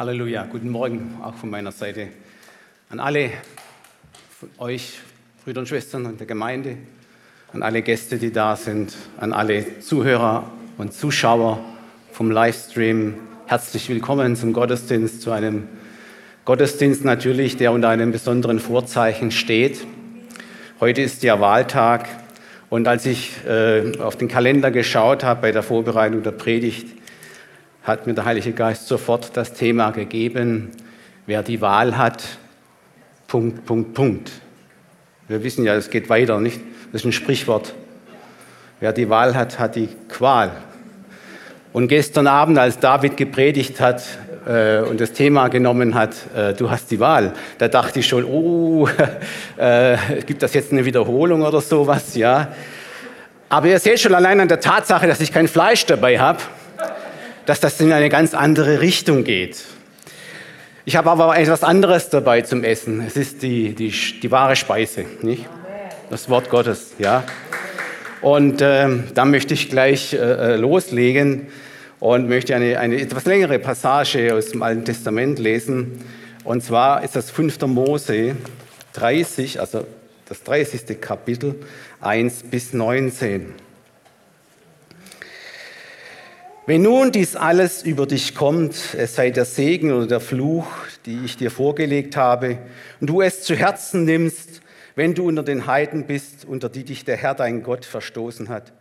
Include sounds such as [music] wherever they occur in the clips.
Halleluja, guten Morgen auch von meiner Seite an alle von euch, Brüder und Schwestern und der Gemeinde, an alle Gäste, die da sind, an alle Zuhörer und Zuschauer vom Livestream. Herzlich willkommen zum Gottesdienst, zu einem Gottesdienst natürlich, der unter einem besonderen Vorzeichen steht. Heute ist ja Wahltag und als ich äh, auf den Kalender geschaut habe bei der Vorbereitung der Predigt, hat mir der Heilige Geist sofort das Thema gegeben, wer die Wahl hat, Punkt, Punkt, Punkt. Wir wissen ja, es geht weiter, nicht? Das ist ein Sprichwort. Wer die Wahl hat, hat die Qual. Und gestern Abend, als David gepredigt hat äh, und das Thema genommen hat, äh, du hast die Wahl, da dachte ich schon, oh, [laughs] äh, gibt das jetzt eine Wiederholung oder sowas, ja. Aber ihr seht schon allein an der Tatsache, dass ich kein Fleisch dabei habe, dass das in eine ganz andere Richtung geht. Ich habe aber etwas anderes dabei zum Essen. Es ist die, die, die wahre Speise, nicht? Das Wort Gottes, ja. Und äh, da möchte ich gleich äh, loslegen und möchte eine, eine etwas längere Passage aus dem Alten Testament lesen. Und zwar ist das 5. Mose 30, also das 30. Kapitel 1 bis 19. Wenn nun dies alles über dich kommt, es sei der Segen oder der Fluch, die ich dir vorgelegt habe, und du es zu Herzen nimmst, wenn du unter den Heiden bist, unter die dich der Herr dein Gott verstoßen hat,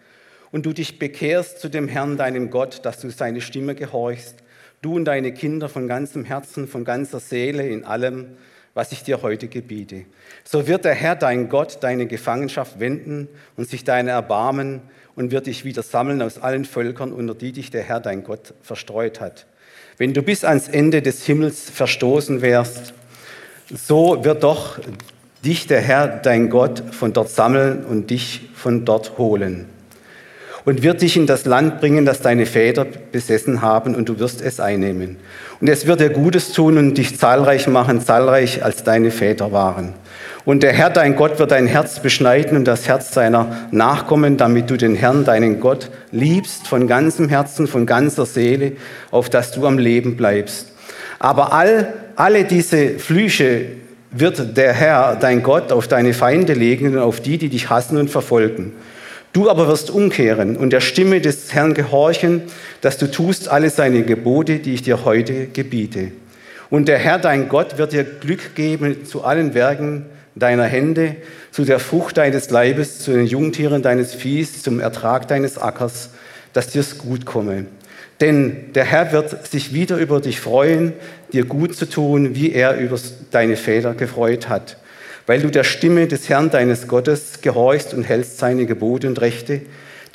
und du dich bekehrst zu dem Herrn deinem Gott, dass du seine Stimme gehorchst, du und deine Kinder von ganzem Herzen, von ganzer Seele in allem, was ich dir heute gebiete. So wird der Herr dein Gott deine Gefangenschaft wenden und sich deine erbarmen und wird dich wieder sammeln aus allen Völkern, unter die dich der Herr dein Gott verstreut hat. Wenn du bis ans Ende des Himmels verstoßen wärst, so wird doch dich der Herr dein Gott von dort sammeln und dich von dort holen. Und wird dich in das Land bringen, das deine Väter besessen haben, und du wirst es einnehmen. Und es wird dir Gutes tun und dich zahlreich machen, zahlreich als deine Väter waren. Und der Herr, dein Gott, wird dein Herz beschneiden und das Herz seiner Nachkommen, damit du den Herrn, deinen Gott, liebst von ganzem Herzen, von ganzer Seele, auf dass du am Leben bleibst. Aber all, alle diese Flüche wird der Herr, dein Gott, auf deine Feinde legen und auf die, die dich hassen und verfolgen. Du aber wirst umkehren und der Stimme des Herrn gehorchen, dass du tust alle seine Gebote, die ich dir heute gebiete. Und der Herr, dein Gott, wird dir Glück geben zu allen Werken, deiner Hände, zu der Frucht deines Leibes, zu den Jungtieren deines Viehs, zum Ertrag deines Ackers, dass dir's gut komme. Denn der Herr wird sich wieder über dich freuen, dir gut zu tun, wie er über deine Väter gefreut hat, weil du der Stimme des Herrn deines Gottes gehorchst und hältst seine Gebote und Rechte,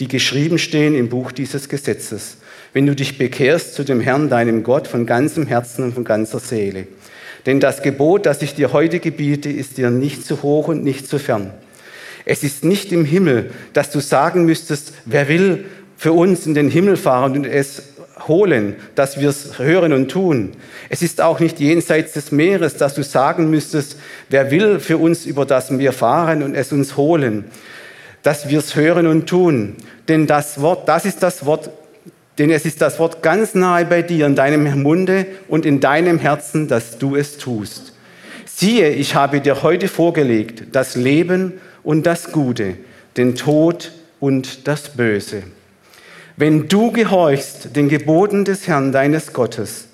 die geschrieben stehen im Buch dieses Gesetzes, wenn du dich bekehrst zu dem Herrn, deinem Gott, von ganzem Herzen und von ganzer Seele. Denn das Gebot, das ich dir heute gebiete, ist dir nicht zu hoch und nicht zu fern. Es ist nicht im Himmel, dass du sagen müsstest, wer will für uns in den Himmel fahren und es holen, dass wir es hören und tun. Es ist auch nicht jenseits des Meeres, dass du sagen müsstest, wer will für uns über das Meer fahren und es uns holen, dass wir es hören und tun. Denn das Wort, das ist das Wort denn es ist das Wort ganz nahe bei dir, in deinem Munde und in deinem Herzen, dass du es tust. Siehe, ich habe dir heute vorgelegt das Leben und das Gute, den Tod und das Böse. Wenn du gehorchst den Geboten des Herrn deines Gottes,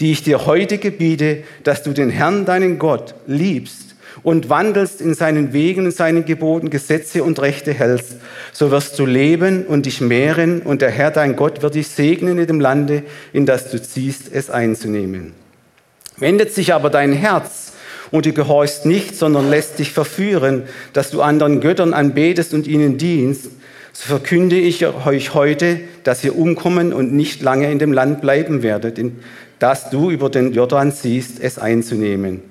die ich dir heute gebiete, dass du den Herrn deinen Gott liebst und wandelst in seinen Wegen, in seinen Geboten, Gesetze und Rechte hältst, so wirst du leben und dich mehren und der Herr dein Gott wird dich segnen in dem Lande, in das du ziehst, es einzunehmen. Wendet sich aber dein Herz und du gehorchst nicht, sondern lässt dich verführen, dass du anderen Göttern anbetest und ihnen dienst, so verkünde ich euch heute, dass ihr umkommen und nicht lange in dem Land bleiben werdet, in das du über den Jordan siehst, es einzunehmen.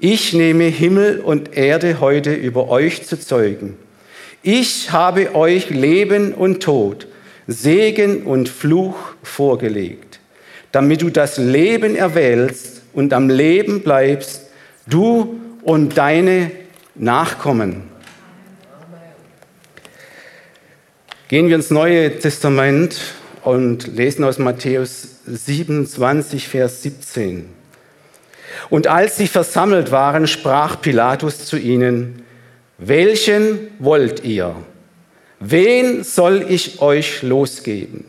Ich nehme Himmel und Erde heute über euch zu zeugen. Ich habe euch Leben und Tod, Segen und Fluch vorgelegt, damit du das Leben erwählst und am Leben bleibst, du und deine Nachkommen. Gehen wir ins Neue Testament und lesen aus Matthäus 27, Vers 17. Und als sie versammelt waren, sprach Pilatus zu ihnen, welchen wollt ihr? Wen soll ich euch losgeben?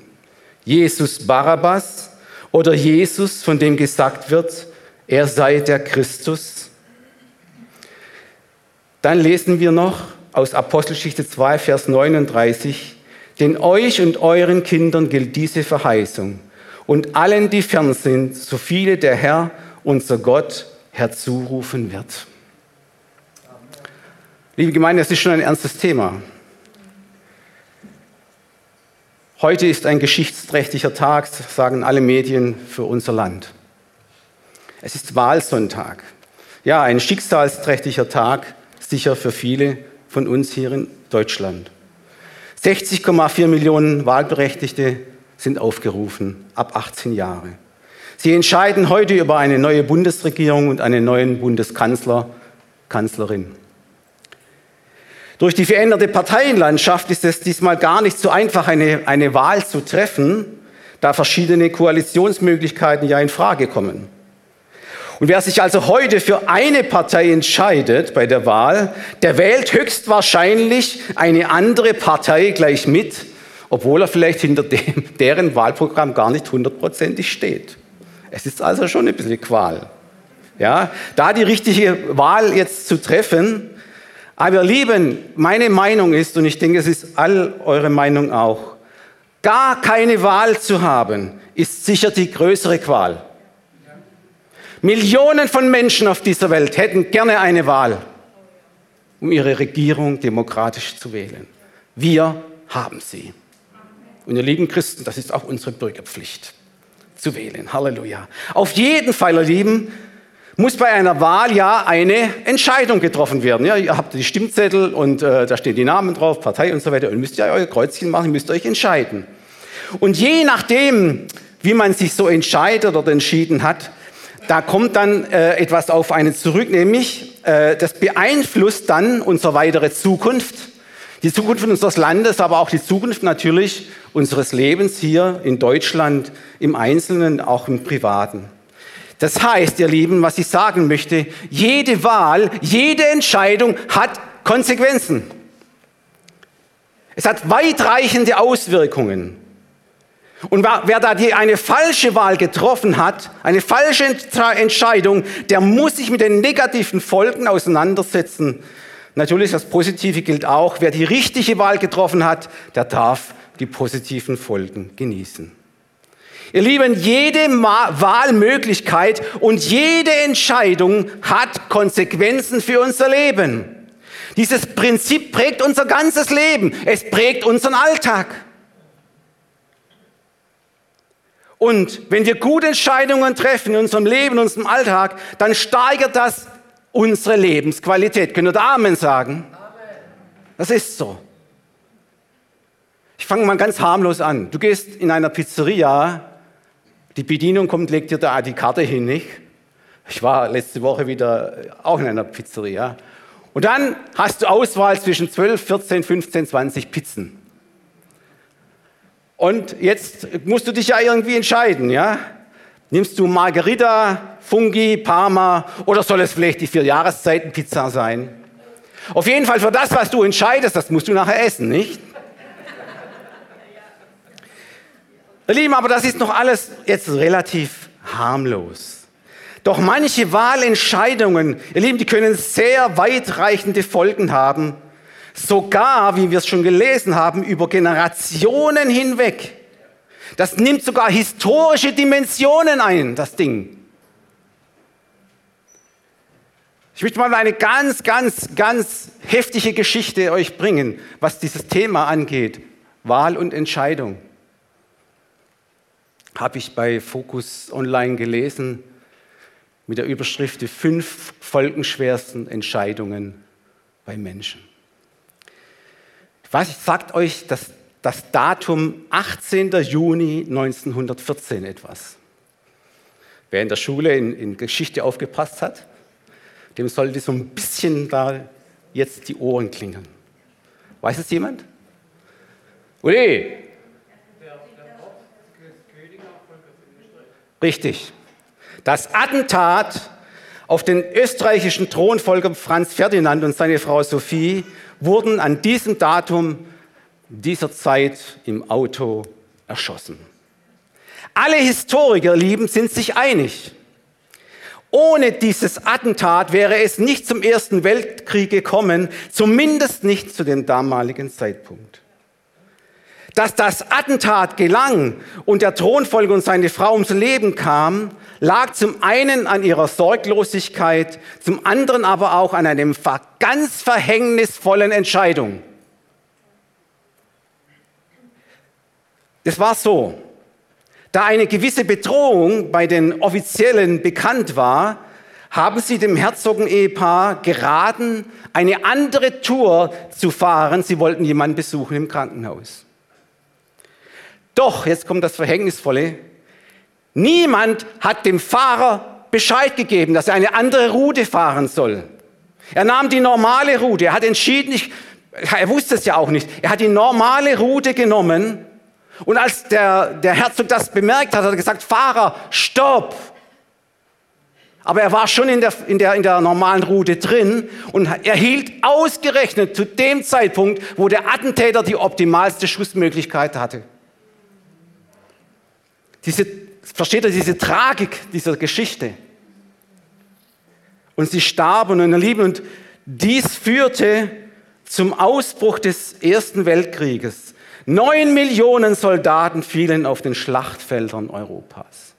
Jesus Barabbas oder Jesus, von dem gesagt wird, er sei der Christus? Dann lesen wir noch aus Apostelgeschichte 2, Vers 39, denn euch und euren Kindern gilt diese Verheißung und allen, die fern sind, so viele der Herr, unser Gott, herzurufen wird. Liebe Gemeinde, das ist schon ein ernstes Thema. Heute ist ein geschichtsträchtiger Tag, sagen alle Medien, für unser Land. Es ist Wahlsonntag. Ja, ein schicksalsträchtiger Tag, sicher für viele von uns hier in Deutschland. 60,4 Millionen Wahlberechtigte sind aufgerufen, ab 18 Jahre. Sie entscheiden heute über eine neue Bundesregierung und einen neuen Bundeskanzler, Kanzlerin. Durch die veränderte Parteienlandschaft ist es diesmal gar nicht so einfach, eine, eine Wahl zu treffen, da verschiedene Koalitionsmöglichkeiten ja in Frage kommen. Und wer sich also heute für eine Partei entscheidet bei der Wahl, der wählt höchstwahrscheinlich eine andere Partei gleich mit, obwohl er vielleicht hinter dem, [laughs] deren Wahlprogramm gar nicht hundertprozentig steht. Es ist also schon ein bisschen Qual. Ja, da die richtige Wahl jetzt zu treffen, aber Lieben, meine Meinung ist, und ich denke, es ist all eure Meinung auch, gar keine Wahl zu haben, ist sicher die größere Qual. Millionen von Menschen auf dieser Welt hätten gerne eine Wahl, um ihre Regierung demokratisch zu wählen. Wir haben sie. Und ihr lieben Christen, das ist auch unsere Bürgerpflicht, zu wählen. Halleluja. Auf jeden Fall, ihr Lieben, muss bei einer Wahl ja eine Entscheidung getroffen werden. Ja, ihr habt die Stimmzettel und äh, da stehen die Namen drauf, Partei und so weiter. Und müsst ja euer Kreuzchen machen, müsst euch entscheiden. Und je nachdem, wie man sich so entscheidet oder entschieden hat, da kommt dann äh, etwas auf einen zurück, nämlich äh, das beeinflusst dann unsere weitere Zukunft, die Zukunft unseres Landes, aber auch die Zukunft natürlich unseres Lebens hier in Deutschland im Einzelnen, auch im Privaten. Das heißt, ihr Lieben, was ich sagen möchte, jede Wahl, jede Entscheidung hat Konsequenzen. Es hat weitreichende Auswirkungen. Und wer da eine falsche Wahl getroffen hat, eine falsche Entscheidung, der muss sich mit den negativen Folgen auseinandersetzen. Natürlich, das Positive gilt auch. Wer die richtige Wahl getroffen hat, der darf die positiven Folgen genießen. Ihr Lieben, jede Wahlmöglichkeit und jede Entscheidung hat Konsequenzen für unser Leben. Dieses Prinzip prägt unser ganzes Leben. Es prägt unseren Alltag. Und wenn wir gute Entscheidungen treffen in unserem Leben, in unserem Alltag, dann steigert das unsere Lebensqualität. Können wir da Amen sagen? Das ist so. Ich fange mal ganz harmlos an. Du gehst in einer Pizzeria die Bedienung kommt, legt dir da die Karte hin, nicht? Ich war letzte Woche wieder auch in einer Pizzeria. Und dann hast du Auswahl zwischen 12, 14, 15, 20 Pizzen. Und jetzt musst du dich ja irgendwie entscheiden, ja? Nimmst du Margarita, Fungi, Parma oder soll es vielleicht die vier Jahreszeiten Pizza sein? Auf jeden Fall für das, was du entscheidest, das musst du nachher essen, nicht? Ihr Lieben, aber das ist noch alles jetzt relativ harmlos. Doch manche Wahlentscheidungen, ihr Lieben, die können sehr weitreichende Folgen haben. Sogar, wie wir es schon gelesen haben, über Generationen hinweg. Das nimmt sogar historische Dimensionen ein, das Ding. Ich möchte mal eine ganz, ganz, ganz heftige Geschichte euch bringen, was dieses Thema angeht. Wahl und Entscheidung habe ich bei Focus Online gelesen mit der Überschrift Die fünf folgenschwersten Entscheidungen bei Menschen. Was sagt euch das, das Datum 18. Juni 1914 etwas? Wer in der Schule in, in Geschichte aufgepasst hat, dem sollte so ein bisschen da jetzt die Ohren klingeln. Weiß es jemand? Uli, Richtig. Das Attentat auf den österreichischen Thronfolger Franz Ferdinand und seine Frau Sophie wurden an diesem Datum dieser Zeit im Auto erschossen. Alle Historiker, lieben, sind sich einig. Ohne dieses Attentat wäre es nicht zum Ersten Weltkrieg gekommen, zumindest nicht zu dem damaligen Zeitpunkt. Dass das Attentat gelang und der Thronfolger und seine Frau ums Leben kamen, lag zum einen an ihrer Sorglosigkeit, zum anderen aber auch an einem ganz verhängnisvollen Entscheidung. Es war so, da eine gewisse Bedrohung bei den Offiziellen bekannt war, haben sie dem Herzogen-Ehepaar geraten, eine andere Tour zu fahren. Sie wollten jemanden besuchen im Krankenhaus. Doch, jetzt kommt das Verhängnisvolle, niemand hat dem Fahrer Bescheid gegeben, dass er eine andere Route fahren soll. Er nahm die normale Route, er hat entschieden, ich, er wusste es ja auch nicht, er hat die normale Route genommen und als der, der Herzog das bemerkt hat, hat er gesagt, Fahrer, stopp! Aber er war schon in der, in, der, in der normalen Route drin und er hielt ausgerechnet zu dem Zeitpunkt, wo der Attentäter die optimalste Schussmöglichkeit hatte. Diese, versteht ihr diese Tragik dieser Geschichte? Und sie starben und erlieben und dies führte zum Ausbruch des Ersten Weltkrieges. Neun Millionen Soldaten fielen auf den Schlachtfeldern Europas.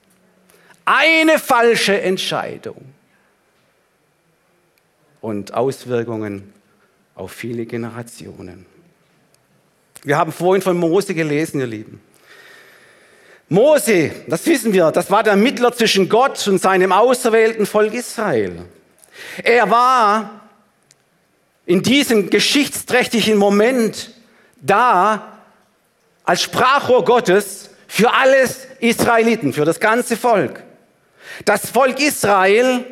Eine falsche Entscheidung und Auswirkungen auf viele Generationen. Wir haben vorhin von Mose gelesen, ihr Lieben. Mose, das wissen wir, das war der Mittler zwischen Gott und seinem auserwählten Volk Israel. Er war in diesem geschichtsträchtigen Moment da, als Sprachrohr Gottes für alles Israeliten, für das ganze Volk. Das Volk Israel,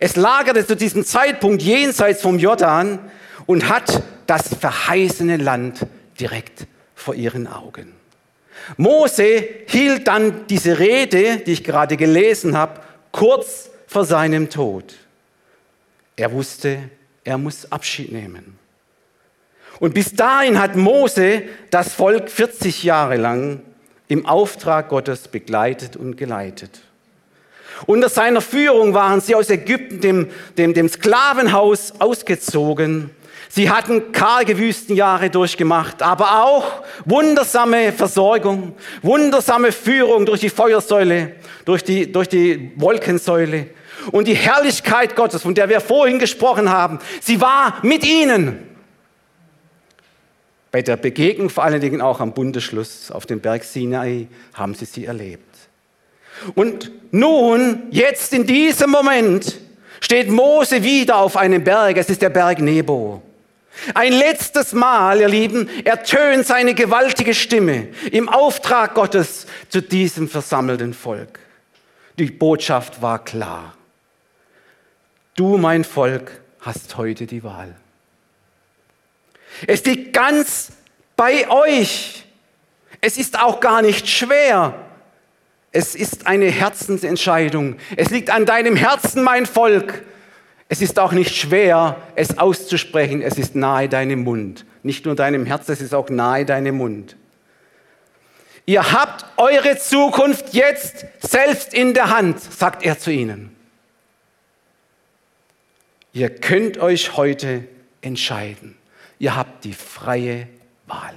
es lagerte zu diesem Zeitpunkt jenseits vom Jordan und hat das verheißene Land direkt vor ihren Augen. Mose hielt dann diese Rede, die ich gerade gelesen habe, kurz vor seinem Tod. Er wusste, er muss Abschied nehmen. Und bis dahin hat Mose das Volk 40 Jahre lang im Auftrag Gottes begleitet und geleitet. Unter seiner Führung waren sie aus Ägypten, dem, dem, dem Sklavenhaus, ausgezogen. Sie hatten karge Wüstenjahre durchgemacht, aber auch wundersame Versorgung, wundersame Führung durch die Feuersäule, durch die, durch die Wolkensäule. Und die Herrlichkeit Gottes, von der wir vorhin gesprochen haben, sie war mit ihnen bei der Begegnung vor allen Dingen auch am Bundesschluss auf dem Berg Sinai haben sie sie erlebt. Und nun, jetzt in diesem Moment, steht Mose wieder auf einem Berg. Es ist der Berg Nebo. Ein letztes Mal, ihr Lieben, ertönt seine gewaltige Stimme im Auftrag Gottes zu diesem versammelten Volk. Die Botschaft war klar. Du, mein Volk, hast heute die Wahl. Es liegt ganz bei euch. Es ist auch gar nicht schwer. Es ist eine Herzensentscheidung. Es liegt an deinem Herzen, mein Volk. Es ist auch nicht schwer, es auszusprechen. Es ist nahe deinem Mund. Nicht nur deinem Herz, es ist auch nahe deinem Mund. Ihr habt eure Zukunft jetzt selbst in der Hand, sagt er zu ihnen. Ihr könnt euch heute entscheiden. Ihr habt die freie Wahl.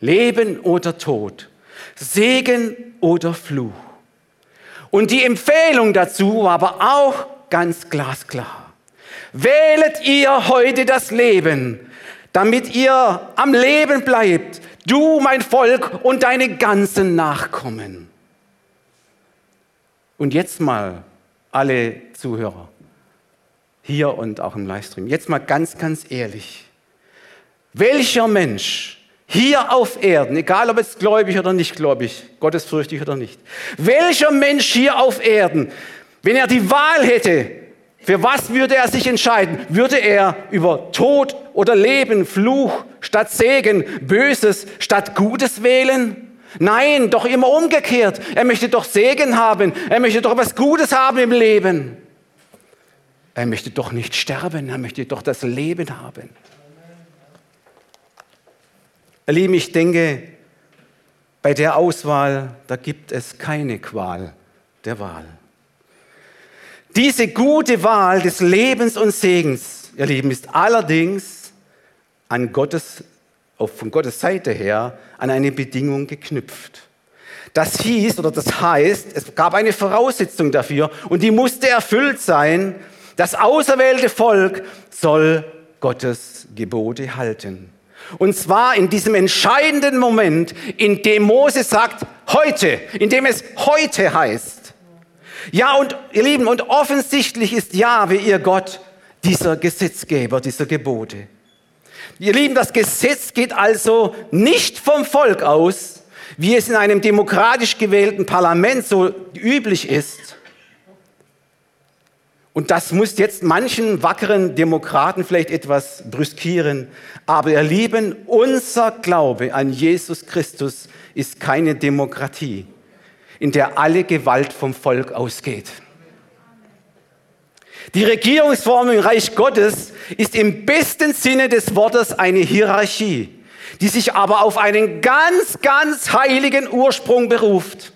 Leben oder Tod, Segen oder Fluch. Und die Empfehlung dazu war aber auch ganz glasklar. Wählet ihr heute das Leben, damit ihr am Leben bleibt, du, mein Volk und deine ganzen Nachkommen. Und jetzt mal alle Zuhörer hier und auch im Livestream. Jetzt mal ganz, ganz ehrlich. Welcher Mensch hier auf Erden, egal ob es gläubig oder nicht gläubig, gottesfürchtig oder nicht, welcher Mensch hier auf Erden, wenn er die Wahl hätte, für was würde er sich entscheiden? Würde er über Tod oder Leben, Fluch statt Segen, Böses statt Gutes wählen? Nein, doch immer umgekehrt. Er möchte doch Segen haben. Er möchte doch etwas Gutes haben im Leben. Er möchte doch nicht sterben. Er möchte doch das Leben haben. Ihr Lieben, ich denke, bei der Auswahl, da gibt es keine Qual der Wahl. Diese gute Wahl des Lebens und Segens, ihr Lieben, ist allerdings an Gottes, von Gottes Seite her an eine Bedingung geknüpft. Das hieß oder das heißt, es gab eine Voraussetzung dafür und die musste erfüllt sein. Das auserwählte Volk soll Gottes Gebote halten. Und zwar in diesem entscheidenden Moment, in dem Mose sagt, heute, in dem es heute heißt. Ja, und ihr Lieben, und offensichtlich ist Jahwe, ihr Gott, dieser Gesetzgeber, dieser Gebote. Ihr Lieben, das Gesetz geht also nicht vom Volk aus, wie es in einem demokratisch gewählten Parlament so üblich ist. Und das muss jetzt manchen wackeren Demokraten vielleicht etwas brüskieren. Aber ihr Lieben, unser Glaube an Jesus Christus ist keine Demokratie, in der alle Gewalt vom Volk ausgeht. Die Regierungsform im Reich Gottes ist im besten Sinne des Wortes eine Hierarchie, die sich aber auf einen ganz, ganz heiligen Ursprung beruft.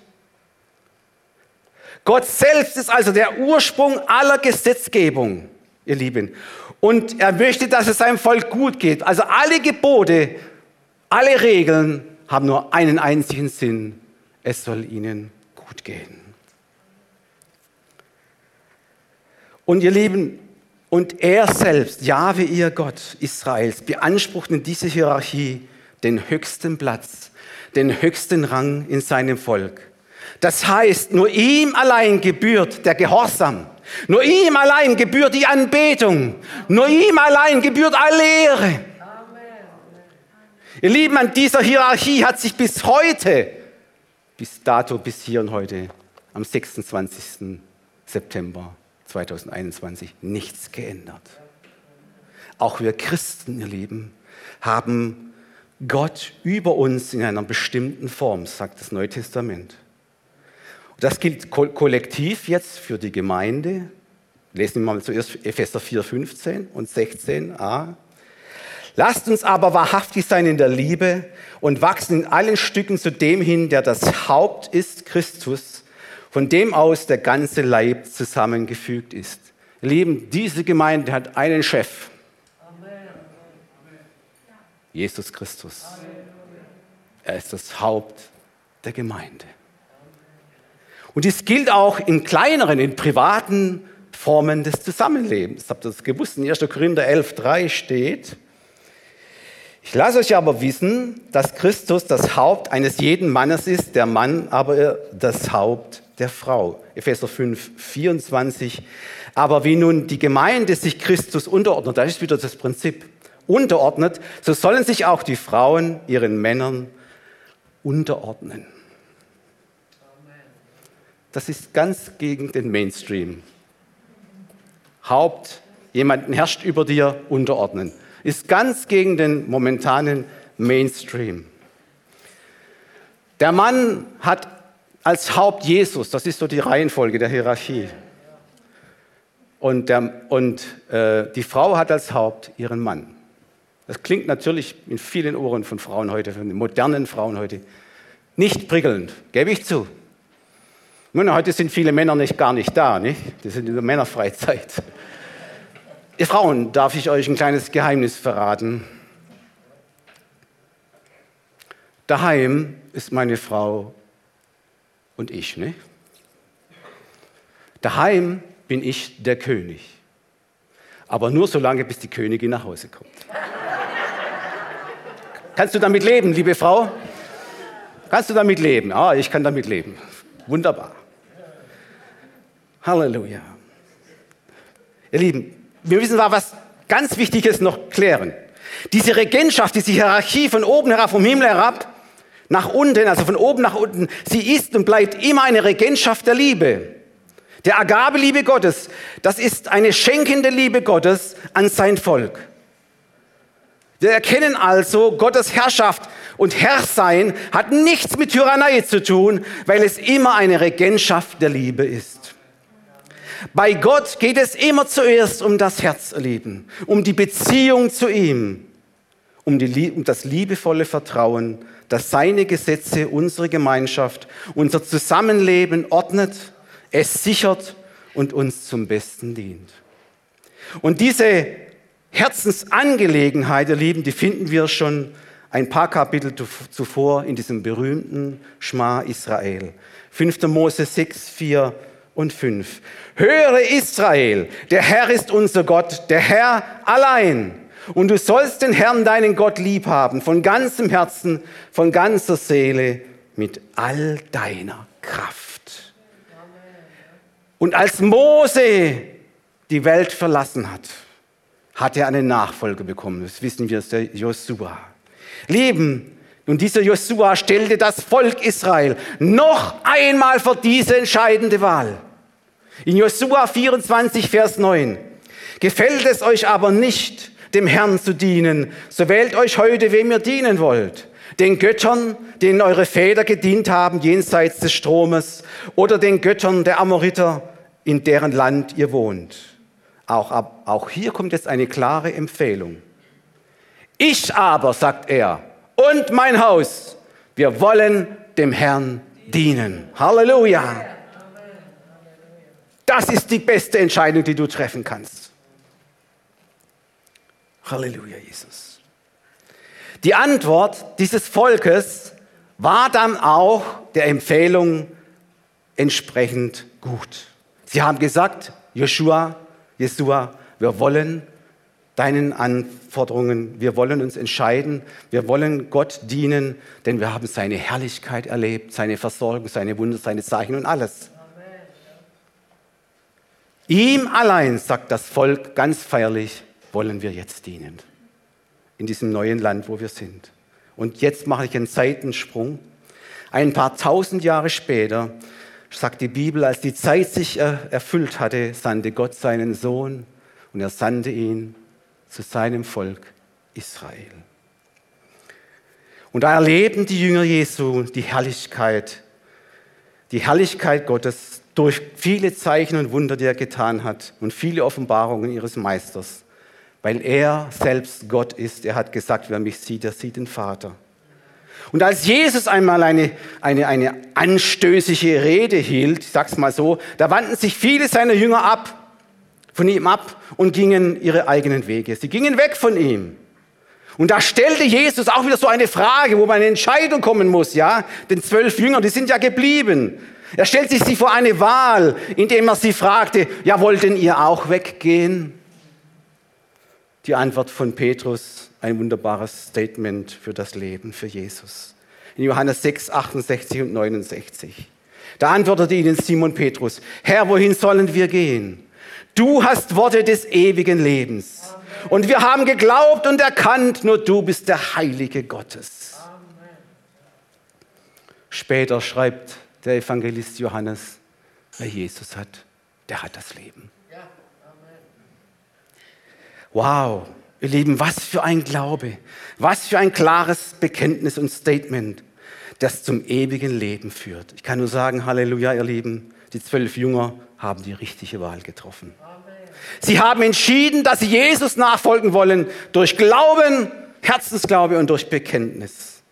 Gott selbst ist also der Ursprung aller Gesetzgebung, ihr Lieben. Und er möchte, dass es seinem Volk gut geht. Also alle Gebote, alle Regeln haben nur einen einzigen Sinn. Es soll ihnen gut gehen. Und ihr Lieben, und er selbst, Jahwe, ihr Gott Israels, beansprucht in dieser Hierarchie den höchsten Platz, den höchsten Rang in seinem Volk. Das heißt, nur ihm allein gebührt der Gehorsam. Nur ihm allein gebührt die Anbetung. Nur ihm allein gebührt alle Ehre. Ihr Lieben, an dieser Hierarchie hat sich bis heute, bis dato, bis hier und heute, am 26. September 2021 nichts geändert. Auch wir Christen, ihr Lieben, haben Gott über uns in einer bestimmten Form, sagt das Neue Testament. Das gilt kollektiv jetzt für die Gemeinde. Lesen wir mal zuerst Epheser 4, 15 und 16a. Lasst uns aber wahrhaftig sein in der Liebe und wachsen in allen Stücken zu dem hin, der das Haupt ist, Christus, von dem aus der ganze Leib zusammengefügt ist. Lieben, diese Gemeinde hat einen Chef. Jesus Christus. Er ist das Haupt der Gemeinde. Und dies gilt auch in kleineren, in privaten Formen des Zusammenlebens. Habt ihr das gewusst? In 1. Korinther 11, 3 steht, ich lasse euch aber wissen, dass Christus das Haupt eines jeden Mannes ist, der Mann aber das Haupt der Frau. Epheser 5, 24. Aber wie nun die Gemeinde sich Christus unterordnet, da ist wieder das Prinzip, unterordnet, so sollen sich auch die Frauen ihren Männern unterordnen. Das ist ganz gegen den Mainstream. Haupt, jemanden herrscht über dir, unterordnen. Ist ganz gegen den momentanen Mainstream. Der Mann hat als Haupt Jesus, das ist so die Reihenfolge der Hierarchie. Und, der, und äh, die Frau hat als Haupt ihren Mann. Das klingt natürlich in vielen Ohren von Frauen heute, von modernen Frauen heute, nicht prickelnd, gebe ich zu. Nun, heute sind viele Männer nicht gar nicht da, nicht? Die sind in der Männerfreizeit. Ihr Frauen, darf ich euch ein kleines Geheimnis verraten? Daheim ist meine Frau und ich, ne? Daheim bin ich der König. Aber nur so lange, bis die Königin nach Hause kommt. Kannst du damit leben, liebe Frau? Kannst du damit leben? Ah, ich kann damit leben. Wunderbar. Halleluja. Ihr Lieben, wir müssen was ganz Wichtiges noch klären. Diese Regentschaft, diese Hierarchie von oben herab, vom Himmel herab, nach unten, also von oben nach unten, sie ist und bleibt immer eine Regentschaft der Liebe. Der Agabeliebe Gottes, das ist eine schenkende Liebe Gottes an sein Volk. Wir erkennen also Gottes Herrschaft Und Herr sein hat nichts mit Tyrannei zu tun, weil es immer eine Regentschaft der Liebe ist. Bei Gott geht es immer zuerst um das Herzerleben, um die Beziehung zu ihm, um, die, um das liebevolle Vertrauen, dass seine Gesetze unsere Gemeinschaft, unser Zusammenleben ordnet, es sichert und uns zum Besten dient. Und diese Herzensangelegenheit, ihr Lieben, die finden wir schon ein paar Kapitel zuvor in diesem berühmten Schma Israel. 5. Mose 6, 4 und 5. Höre Israel, der Herr ist unser Gott, der Herr allein. Und du sollst den Herrn, deinen Gott, lieb haben, von ganzem Herzen, von ganzer Seele, mit all deiner Kraft. Und als Mose die Welt verlassen hat, hat er eine Nachfolge bekommen. Das wissen wir, der Josua. Lieben, und dieser Josua stellte das Volk Israel noch einmal vor diese entscheidende Wahl. In Josua 24, Vers 9. Gefällt es euch aber nicht, dem Herrn zu dienen, so wählt euch heute, wem ihr dienen wollt. Den Göttern, denen eure Väter gedient haben, jenseits des Stromes, oder den Göttern der Amoriter, in deren Land ihr wohnt. Auch, auch hier kommt jetzt eine klare Empfehlung. Ich aber, sagt er, und mein Haus, wir wollen dem Herrn dienen. Halleluja. Das ist die beste Entscheidung, die du treffen kannst. Halleluja, Jesus. Die Antwort dieses Volkes war dann auch der Empfehlung entsprechend gut. Sie haben gesagt, Joshua, Jesua, wir wollen deinen Anforderungen, wir wollen uns entscheiden, wir wollen Gott dienen, denn wir haben seine Herrlichkeit erlebt, seine Versorgung, seine Wunder, seine Zeichen und alles. Ihm allein, sagt das Volk ganz feierlich, wollen wir jetzt dienen. In diesem neuen Land, wo wir sind. Und jetzt mache ich einen Zeitensprung. Ein paar tausend Jahre später sagt die Bibel, als die Zeit sich erfüllt hatte, sandte Gott seinen Sohn und er sandte ihn zu seinem Volk Israel. Und da erleben die Jünger Jesu die Herrlichkeit, die Herrlichkeit Gottes durch viele Zeichen und Wunder, die er getan hat und viele Offenbarungen ihres Meisters weil er selbst Gott ist. Er hat gesagt, wer mich sieht, der sieht den Vater. Und als Jesus einmal eine, eine, eine anstößige Rede hielt, ich sag's mal so, da wandten sich viele seiner Jünger ab, von ihm ab und gingen ihre eigenen Wege. Sie gingen weg von ihm. Und da stellte Jesus auch wieder so eine Frage, wo man eine Entscheidung kommen muss, ja? Den zwölf Jüngern, die sind ja geblieben. Er stellt sich sie vor eine Wahl, indem er sie fragte, ja, wollten ihr auch weggehen? die Antwort von Petrus, ein wunderbares Statement für das Leben, für Jesus. In Johannes 6, 68 und 69. Da antwortete ihnen Simon Petrus, Herr, wohin sollen wir gehen? Du hast Worte des ewigen Lebens. Und wir haben geglaubt und erkannt, nur du bist der Heilige Gottes. Später schreibt der Evangelist Johannes, wer Jesus hat, der hat das Leben. Wow, ihr Lieben, was für ein Glaube, was für ein klares Bekenntnis und Statement, das zum ewigen Leben führt. Ich kann nur sagen, Halleluja, ihr Lieben, die zwölf Jünger haben die richtige Wahl getroffen. Sie haben entschieden, dass sie Jesus nachfolgen wollen durch Glauben, Herzensglaube und durch Bekenntnis.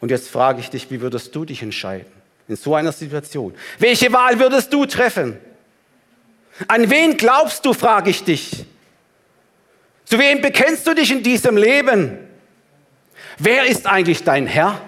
Und jetzt frage ich dich, wie würdest du dich entscheiden in so einer Situation? Welche Wahl würdest du treffen? An wen glaubst du, frage ich dich. Zu wem bekennst du dich in diesem Leben? Wer ist eigentlich dein Herr?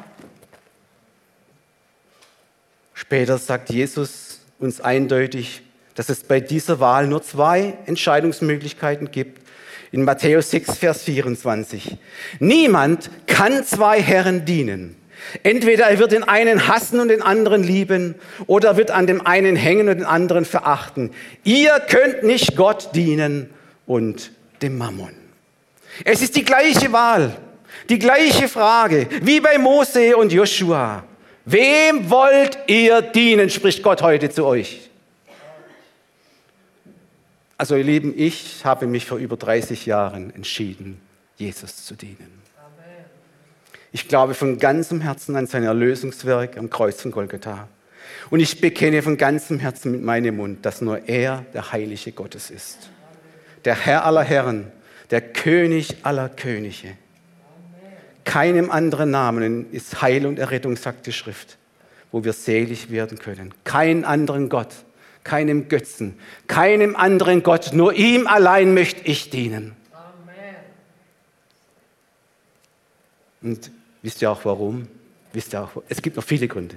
Später sagt Jesus uns eindeutig, dass es bei dieser Wahl nur zwei Entscheidungsmöglichkeiten gibt. In Matthäus 6, Vers 24. Niemand kann zwei Herren dienen. Entweder er wird den einen hassen und den anderen lieben, oder er wird an dem einen hängen und den anderen verachten. Ihr könnt nicht Gott dienen und dem Mammon. Es ist die gleiche Wahl, die gleiche Frage, wie bei Mose und Joshua. Wem wollt ihr dienen, spricht Gott heute zu euch. Also ihr Lieben, ich habe mich vor über 30 Jahren entschieden, Jesus zu dienen. Ich glaube von ganzem Herzen an sein Erlösungswerk am Kreuz von Golgatha. Und ich bekenne von ganzem Herzen mit meinem Mund, dass nur er der Heilige Gottes ist. Der Herr aller Herren, der König aller Könige. Keinem anderen Namen ist Heil und Errettung, sagt die Schrift, wo wir selig werden können. Keinen anderen Gott, keinem Götzen, keinem anderen Gott, nur ihm allein möchte ich dienen. Und wisst ihr auch warum? Wisst ihr auch, es gibt noch viele Gründe.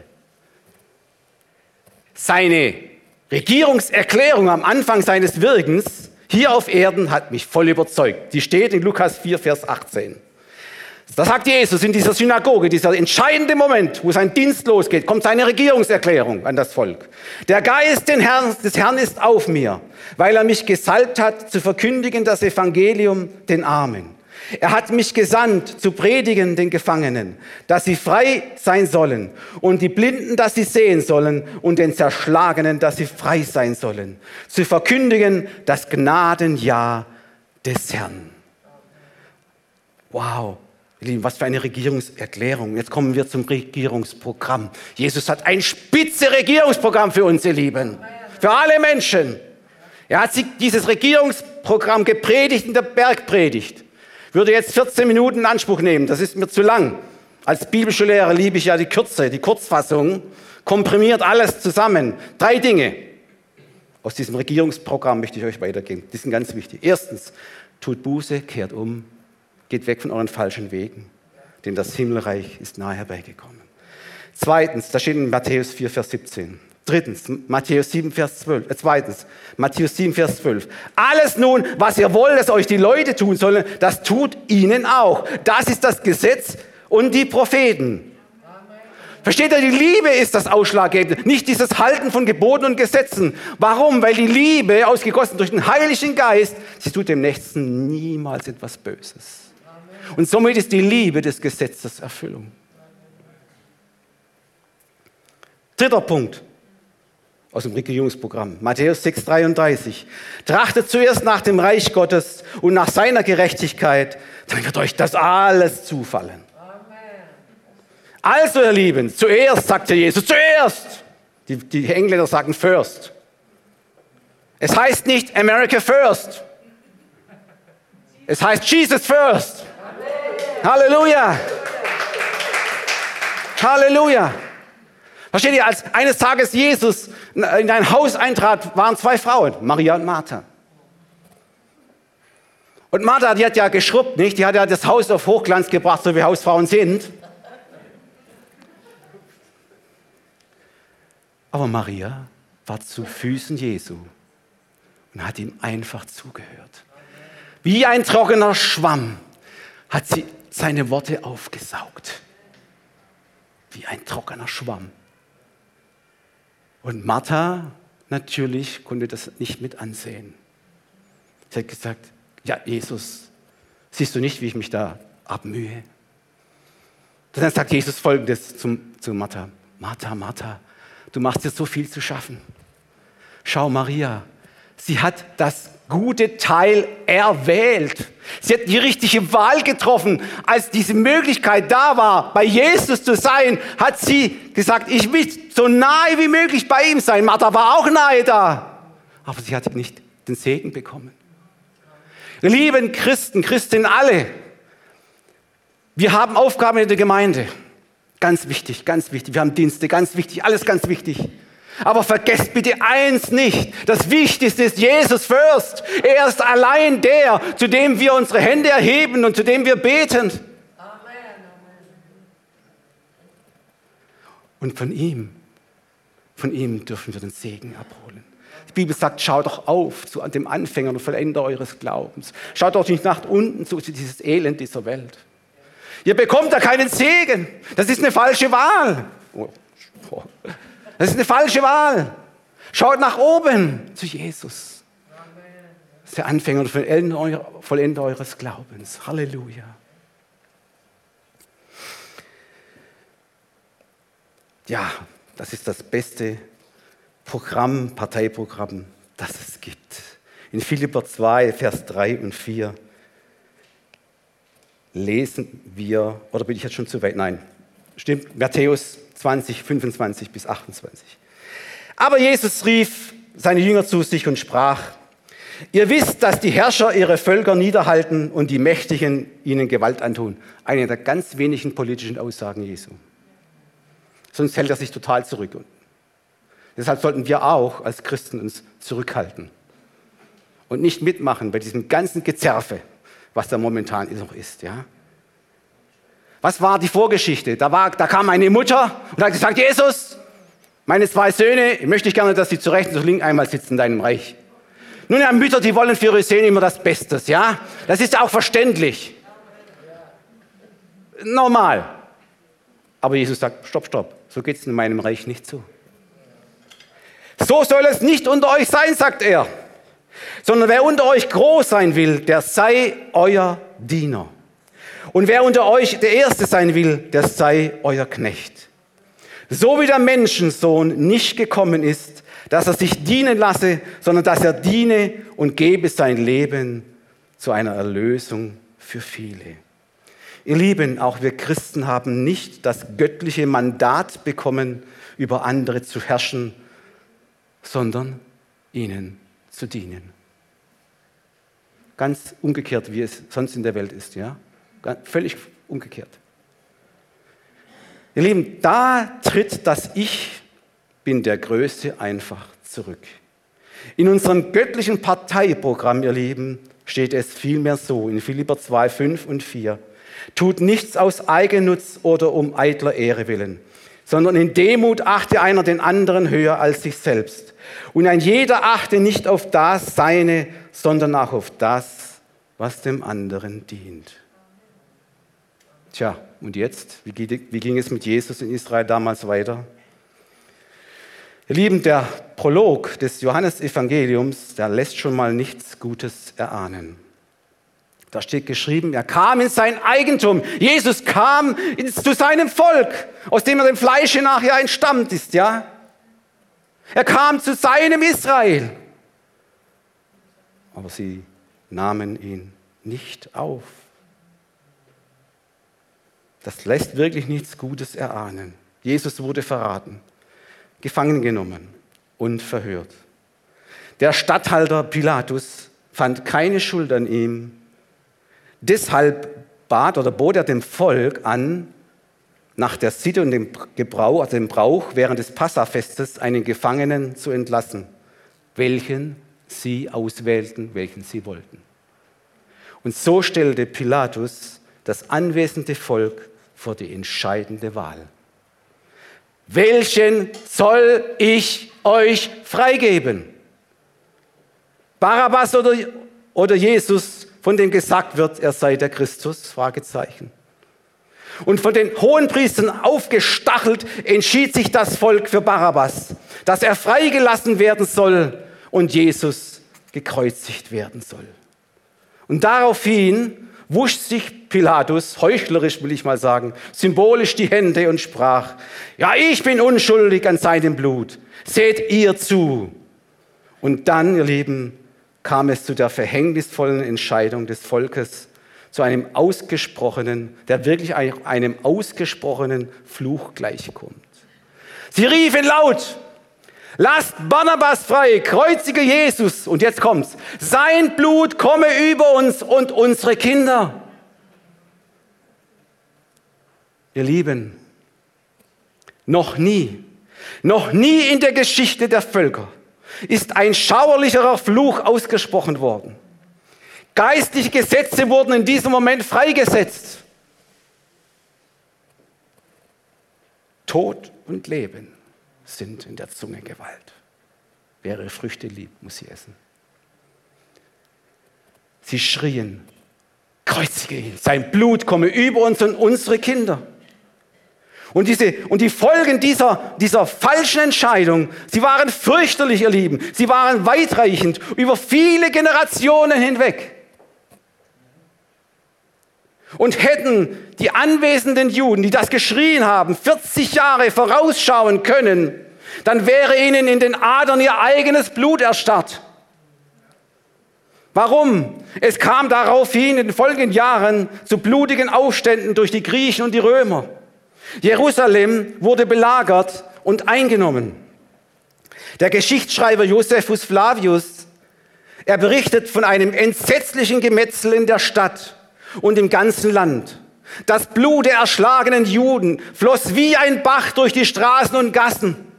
Seine Regierungserklärung am Anfang seines Wirkens hier auf Erden hat mich voll überzeugt. Die steht in Lukas 4, Vers 18. Da sagt Jesus in dieser Synagoge, dieser entscheidende Moment, wo sein Dienst losgeht, kommt seine Regierungserklärung an das Volk. Der Geist des Herrn ist auf mir, weil er mich gesalbt hat, zu verkündigen das Evangelium den Armen. Er hat mich gesandt, zu predigen den Gefangenen, dass sie frei sein sollen und die Blinden, dass sie sehen sollen und den Zerschlagenen, dass sie frei sein sollen, zu verkündigen das Gnadenjahr des Herrn. Wow, Lieben, was für eine Regierungserklärung. Jetzt kommen wir zum Regierungsprogramm. Jesus hat ein spitze Regierungsprogramm für uns, ihr Lieben. Für alle Menschen. Er hat dieses Regierungsprogramm gepredigt in der Bergpredigt. Würde jetzt 14 Minuten in Anspruch nehmen, das ist mir zu lang. Als Bibelschullehrer liebe ich ja die Kürze, die Kurzfassung, komprimiert alles zusammen. Drei Dinge aus diesem Regierungsprogramm möchte ich euch weitergeben. Die sind ganz wichtig. Erstens, tut Buße, kehrt um, geht weg von euren falschen Wegen, denn das Himmelreich ist nahe herbeigekommen. Zweitens, da steht in Matthäus 4, Vers 17. Drittens, Matthäus 7, Vers 12. Äh, zweitens, Matthäus 7, Vers 12. Alles nun, was ihr wollt, dass euch die Leute tun sollen, das tut ihnen auch. Das ist das Gesetz und die Propheten. Versteht ihr, die Liebe ist das Ausschlaggebende, nicht dieses Halten von Geboten und Gesetzen. Warum? Weil die Liebe, ausgegossen durch den Heiligen Geist, sie tut dem Nächsten niemals etwas Böses. Und somit ist die Liebe des Gesetzes Erfüllung. Dritter Punkt aus dem Regierungsprogramm. Matthäus 6,33. Trachtet zuerst nach dem Reich Gottes und nach seiner Gerechtigkeit, dann wird euch das alles zufallen. Also, ihr Lieben, zuerst, sagte Jesus, zuerst. Die, die Engländer sagen first. Es heißt nicht America first. Es heißt Jesus first. Halleluja. Halleluja. Versteht ihr, als eines Tages Jesus in ein Haus eintrat, waren zwei Frauen, Maria und Martha. Und Martha, die hat ja geschrubbt, nicht? Die hat ja das Haus auf Hochglanz gebracht, so wie Hausfrauen sind. Aber Maria war zu Füßen Jesu und hat ihm einfach zugehört. Wie ein trockener Schwamm hat sie seine Worte aufgesaugt. Wie ein trockener Schwamm. Und Martha natürlich konnte das nicht mit ansehen. Sie hat gesagt, ja Jesus, siehst du nicht, wie ich mich da abmühe? Dann sagt Jesus folgendes zum, zu Martha. Martha, Martha, du machst dir so viel zu schaffen. Schau, Maria, sie hat das gute Teil erwählt. Sie hat die richtige Wahl getroffen. Als diese Möglichkeit da war, bei Jesus zu sein, hat sie gesagt, ich will so nahe wie möglich bei ihm sein. Martha war auch nahe da. Aber sie hat nicht den Segen bekommen. Lieben Christen, Christinnen alle, wir haben Aufgaben in der Gemeinde. Ganz wichtig, ganz wichtig. Wir haben Dienste, ganz wichtig, alles ganz wichtig. Aber vergesst bitte eins nicht. Das Wichtigste ist Jesus first. Er ist allein der, zu dem wir unsere Hände erheben und zu dem wir beten. Und von ihm, von ihm dürfen wir den Segen abholen. Die Bibel sagt, schaut doch auf zu dem Anfänger und Vollender eures Glaubens. Schaut doch nicht nach unten zu dieses Elend dieser Welt. Ihr bekommt da keinen Segen. Das ist eine falsche Wahl. Oh, das ist eine falsche Wahl. Schaut nach oben zu Jesus. Das ist der Anfänger und Vollender eures Glaubens. Halleluja. Ja, das ist das beste Programm, Parteiprogramm, das es gibt. In Philipper 2, Vers 3 und 4. lesen wir, oder bin ich jetzt schon zu weit? Nein, stimmt, Matthäus 20, 25 bis 28. Aber Jesus rief seine Jünger zu sich und sprach, ihr wisst, dass die Herrscher ihre Völker niederhalten und die Mächtigen ihnen Gewalt antun. Eine der ganz wenigen politischen Aussagen Jesu. Sonst hält er sich total zurück. Deshalb sollten wir auch als Christen uns zurückhalten und nicht mitmachen bei diesem ganzen Gezerfe, was da momentan noch ist. Ja? Was war die Vorgeschichte? Da, war, da kam eine Mutter und hat gesagt, Jesus, meine zwei Söhne, möchte ich gerne, dass sie zu Rechten und zu Linken einmal sitzen in deinem Reich. Nun ja, Mütter, die wollen für ihre Söhne immer das Bestes, ja? Das ist auch verständlich. Normal. Aber Jesus sagt, stopp, stopp, so geht es in meinem Reich nicht zu. So soll es nicht unter euch sein, sagt er, sondern wer unter euch groß sein will, der sei euer Diener. Und wer unter euch der Erste sein will, der sei euer Knecht. So wie der Menschensohn nicht gekommen ist, dass er sich dienen lasse, sondern dass er diene und gebe sein Leben zu einer Erlösung für viele. Ihr Lieben, auch wir Christen haben nicht das göttliche Mandat bekommen, über andere zu herrschen, sondern ihnen zu dienen. Ganz umgekehrt, wie es sonst in der Welt ist, ja? Völlig umgekehrt. Ihr Lieben, da tritt das Ich bin der Größte einfach zurück. In unserem göttlichen Parteiprogramm, ihr Lieben, steht es vielmehr so in Philipper 2, 5 und 4. Tut nichts aus Eigennutz oder um eitler Ehre willen, sondern in Demut achte einer den anderen höher als sich selbst. Und ein jeder achte nicht auf das Seine, sondern auch auf das, was dem anderen dient. Tja, und jetzt, wie ging es mit Jesus in Israel damals weiter? Ihr Lieben, der Prolog des Johannesevangeliums, der lässt schon mal nichts Gutes erahnen. Da steht geschrieben, er kam in sein Eigentum. Jesus kam zu seinem Volk, aus dem er dem Fleische nachher entstammt ist, ja. Er kam zu seinem Israel. Aber sie nahmen ihn nicht auf. Das lässt wirklich nichts Gutes erahnen. Jesus wurde verraten, gefangen genommen und verhört. Der Statthalter Pilatus fand keine Schuld an ihm Deshalb bat oder bot er dem Volk an, nach der Sitte und dem Gebrauch, also dem Brauch während des Passafestes einen Gefangenen zu entlassen, welchen sie auswählten, welchen sie wollten. Und so stellte Pilatus das anwesende Volk vor die entscheidende Wahl. Welchen soll ich euch freigeben? Barabbas oder, oder Jesus, von dem gesagt wird, er sei der Christus? Fragezeichen. Und von den Hohenpriestern aufgestachelt entschied sich das Volk für Barabbas, dass er freigelassen werden soll und Jesus gekreuzigt werden soll. Und daraufhin wusch sich Pilatus, heuchlerisch will ich mal sagen, symbolisch die Hände und sprach, ja, ich bin unschuldig an seinem Blut, seht ihr zu. Und dann, ihr Lieben, kam es zu der verhängnisvollen Entscheidung des Volkes, zu einem ausgesprochenen, der wirklich einem ausgesprochenen Fluch gleichkommt. Sie riefen laut, lasst Barnabas frei, kreuzige Jesus. Und jetzt kommt's. Sein Blut komme über uns und unsere Kinder. Ihr Lieben, noch nie, noch nie in der Geschichte der Völker ist ein schauerlicherer Fluch ausgesprochen worden. Geistliche Gesetze wurden in diesem Moment freigesetzt. Tod und Leben sind in der Zunge Gewalt. Wer ihre Früchte liebt, muss sie essen. Sie schrien, kreuzige ihn, sein Blut komme über uns und unsere Kinder. Und, diese, und die Folgen dieser, dieser falschen Entscheidung, sie waren fürchterlich, ihr Lieben. Sie waren weitreichend über viele Generationen hinweg. Und hätten die anwesenden Juden, die das geschrien haben, 40 Jahre vorausschauen können, dann wäre ihnen in den Adern ihr eigenes Blut erstarrt. Warum? Es kam daraufhin in den folgenden Jahren zu blutigen Aufständen durch die Griechen und die Römer. Jerusalem wurde belagert und eingenommen. Der Geschichtsschreiber Josephus Flavius, er berichtet von einem entsetzlichen Gemetzel in der Stadt und im ganzen Land. Das Blut der erschlagenen Juden floss wie ein Bach durch die Straßen und Gassen.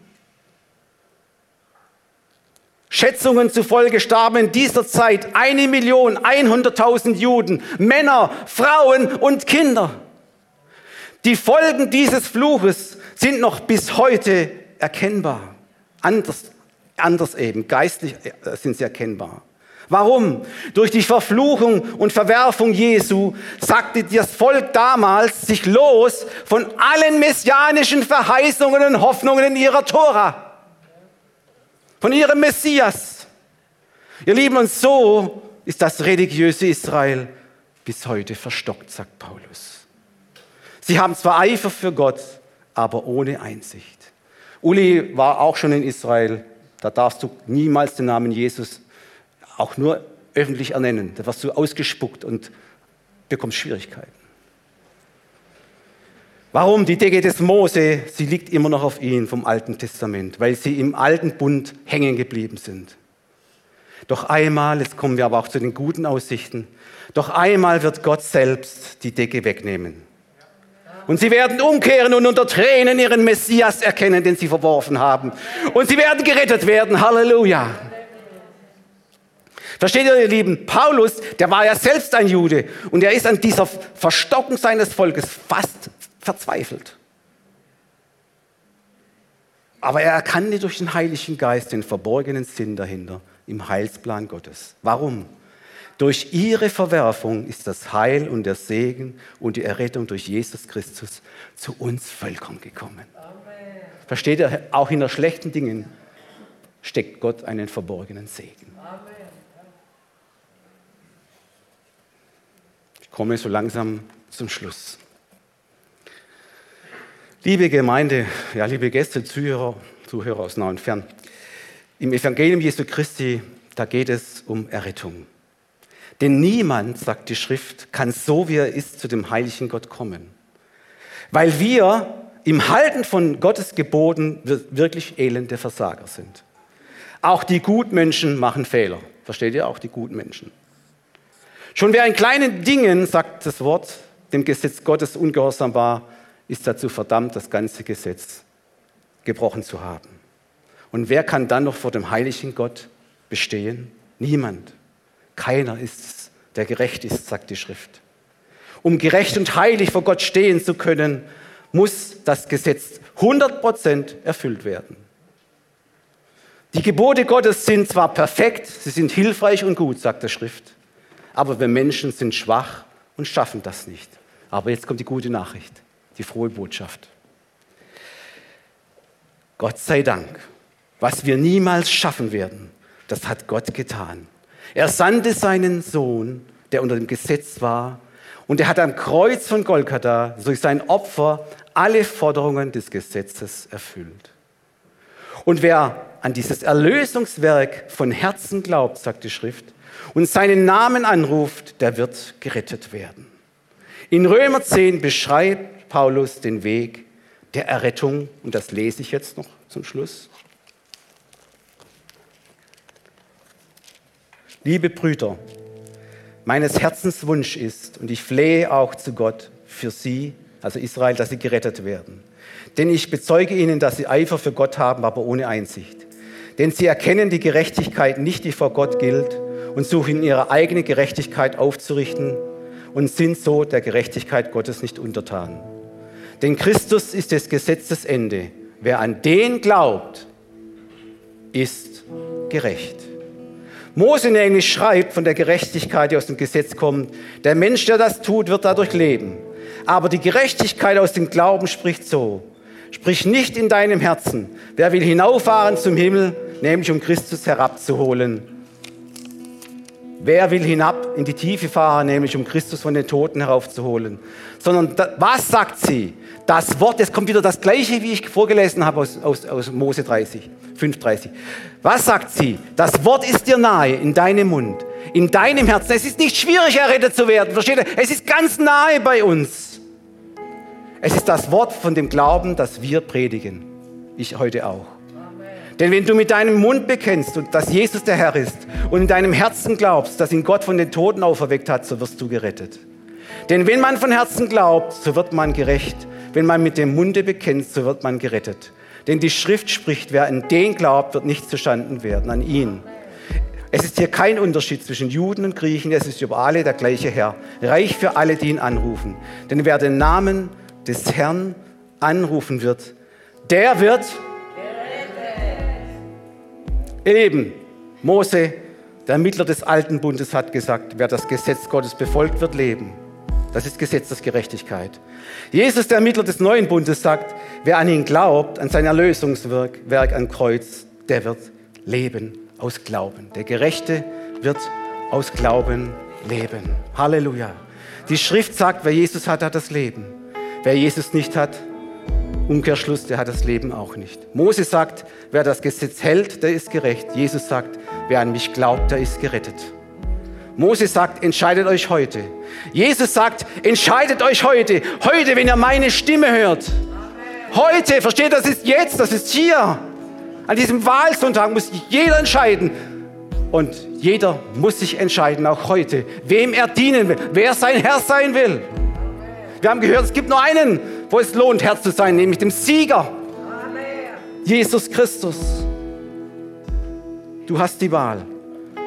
Schätzungen zufolge starben in dieser Zeit eine Million, 100.000 Juden, Männer, Frauen und Kinder. Die Folgen dieses Fluches sind noch bis heute erkennbar. Anders, anders eben, geistlich äh, sind sie erkennbar. Warum? Durch die Verfluchung und Verwerfung Jesu sagte das Volk damals sich los von allen messianischen Verheißungen und Hoffnungen in ihrer Tora von ihrem Messias. Ihr Lieben, und so ist das religiöse Israel bis heute verstockt, sagt Paulus. Sie haben zwar Eifer für Gott, aber ohne Einsicht. Uli war auch schon in Israel. Da darfst du niemals den Namen Jesus auch nur öffentlich ernennen. Da wirst du ausgespuckt und bekommst Schwierigkeiten. Warum? Die Decke des Mose, sie liegt immer noch auf ihnen vom Alten Testament, weil sie im alten Bund hängen geblieben sind. Doch einmal, jetzt kommen wir aber auch zu den guten Aussichten, doch einmal wird Gott selbst die Decke wegnehmen. Und sie werden umkehren und unter Tränen ihren Messias erkennen, den sie verworfen haben. Und sie werden gerettet werden. Halleluja. Versteht ihr, ihr Lieben? Paulus, der war ja selbst ein Jude und er ist an dieser Verstockung seines Volkes fast verzweifelt. Aber er erkannte durch den Heiligen Geist den verborgenen Sinn dahinter im Heilsplan Gottes. Warum? Durch ihre Verwerfung ist das Heil und der Segen und die Errettung durch Jesus Christus zu uns Völkern gekommen. Versteht ihr, auch in den schlechten Dingen steckt Gott einen verborgenen Segen. Amen. Ich komme so langsam zum Schluss. Liebe Gemeinde, ja, liebe Gäste, Zuhörer, Zuhörer aus nah und fern. Im Evangelium Jesu Christi, da geht es um Errettung. Denn niemand, sagt die Schrift, kann so wie er ist zu dem heiligen Gott kommen. Weil wir im Halten von Gottes Geboten wirklich elende Versager sind. Auch die Gutmenschen machen Fehler. Versteht ihr? Auch die Gutmenschen. Schon wer in kleinen Dingen, sagt das Wort, dem Gesetz Gottes ungehorsam war, ist dazu verdammt, das ganze Gesetz gebrochen zu haben. Und wer kann dann noch vor dem heiligen Gott bestehen? Niemand. Keiner ist es, der gerecht ist, sagt die Schrift. Um gerecht und heilig vor Gott stehen zu können, muss das Gesetz 100% erfüllt werden. Die Gebote Gottes sind zwar perfekt, sie sind hilfreich und gut, sagt die Schrift, aber wir Menschen sind schwach und schaffen das nicht. Aber jetzt kommt die gute Nachricht die frohe Botschaft. Gott sei Dank, was wir niemals schaffen werden, das hat Gott getan. Er sandte seinen Sohn, der unter dem Gesetz war, und er hat am Kreuz von Golgatha durch sein Opfer alle Forderungen des Gesetzes erfüllt. Und wer an dieses Erlösungswerk von Herzen glaubt, sagt die Schrift, und seinen Namen anruft, der wird gerettet werden. In Römer 10 beschreibt Paulus den Weg der Errettung und das lese ich jetzt noch zum Schluss. Liebe Brüder, meines Herzens Wunsch ist, und ich flehe auch zu Gott für sie, also Israel, dass sie gerettet werden. Denn ich bezeuge ihnen, dass sie Eifer für Gott haben, aber ohne Einsicht. Denn sie erkennen die Gerechtigkeit nicht, die vor Gott gilt, und suchen ihre eigene Gerechtigkeit aufzurichten und sind so der Gerechtigkeit Gottes nicht untertan. Denn Christus ist des Gesetzes Ende. Wer an den glaubt, ist gerecht. Mose nämlich schreibt von der Gerechtigkeit, die aus dem Gesetz kommt. Der Mensch, der das tut, wird dadurch leben. Aber die Gerechtigkeit aus dem Glauben spricht so. Sprich nicht in deinem Herzen. Wer will hinauffahren zum Himmel, nämlich um Christus herabzuholen? Wer will hinab in die Tiefe fahren, nämlich um Christus von den Toten heraufzuholen? Sondern was sagt sie? Das Wort, es kommt wieder das gleiche, wie ich vorgelesen habe aus, aus, aus Mose 30, 5,30. Was sagt sie? Das Wort ist dir nahe in deinem Mund, in deinem Herzen. Es ist nicht schwierig, errettet zu werden, versteht ihr? Es ist ganz nahe bei uns. Es ist das Wort von dem Glauben, das wir predigen. Ich heute auch. Denn wenn du mit deinem Mund bekennst, dass Jesus der Herr ist und in deinem Herzen glaubst, dass ihn Gott von den Toten auferweckt hat, so wirst du gerettet. Denn wenn man von Herzen glaubt, so wird man gerecht. Wenn man mit dem Munde bekennt, so wird man gerettet. Denn die Schrift spricht, wer an den glaubt, wird nicht zustanden werden, an ihn. Es ist hier kein Unterschied zwischen Juden und Griechen, es ist über alle der gleiche Herr, reich für alle, die ihn anrufen. Denn wer den Namen des Herrn anrufen wird, der wird Eben, Mose, der Mittler des alten Bundes, hat gesagt, wer das Gesetz Gottes befolgt, wird leben. Das ist Gesetz der Gerechtigkeit. Jesus, der Mittler des neuen Bundes, sagt, wer an ihn glaubt, an sein Erlösungswerk Werk am Kreuz, der wird leben aus Glauben. Der Gerechte wird aus Glauben leben. Halleluja. Die Schrift sagt, wer Jesus hat, hat das Leben. Wer Jesus nicht hat, Umkehrschluss, der hat das Leben auch nicht. Mose sagt, wer das Gesetz hält, der ist gerecht. Jesus sagt, wer an mich glaubt, der ist gerettet. Mose sagt, entscheidet euch heute. Jesus sagt, entscheidet euch heute. Heute, wenn ihr meine Stimme hört. Heute, versteht, das ist jetzt, das ist hier. An diesem Wahlsonntag muss jeder entscheiden. Und jeder muss sich entscheiden, auch heute, wem er dienen will, wer sein Herr sein will. Wir haben gehört, es gibt nur einen, wo es lohnt, Herr zu sein, nämlich dem Sieger. Jesus Christus. Du hast die Wahl.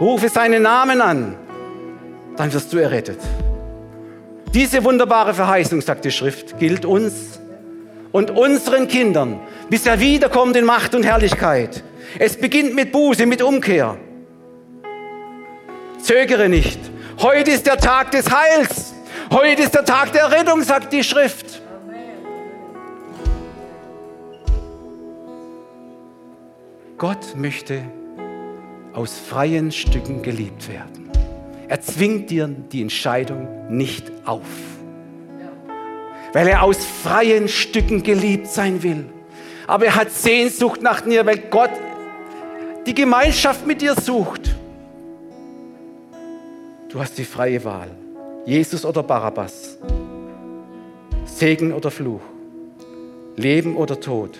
Rufe seinen Namen an, dann wirst du errettet. Diese wunderbare Verheißung, sagt die Schrift, gilt uns und unseren Kindern, bis er wiederkommt in Macht und Herrlichkeit. Es beginnt mit Buße, mit Umkehr. Zögere nicht. Heute ist der Tag des Heils. Heute ist der Tag der Rettung, sagt die Schrift. Gott möchte aus freien Stücken geliebt werden. Er zwingt dir die Entscheidung nicht auf, weil er aus freien Stücken geliebt sein will. Aber er hat Sehnsucht nach dir, weil Gott die Gemeinschaft mit dir sucht. Du hast die freie Wahl. Jesus oder Barabbas, Segen oder Fluch, Leben oder Tod.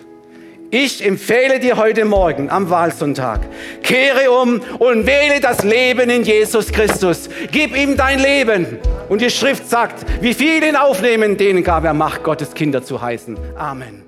Ich empfehle dir heute Morgen am Wahlsonntag, kehre um und wähle das Leben in Jesus Christus. Gib ihm dein Leben. Und die Schrift sagt, wie viele ihn aufnehmen, denen gab er Macht, Gottes Kinder zu heißen. Amen.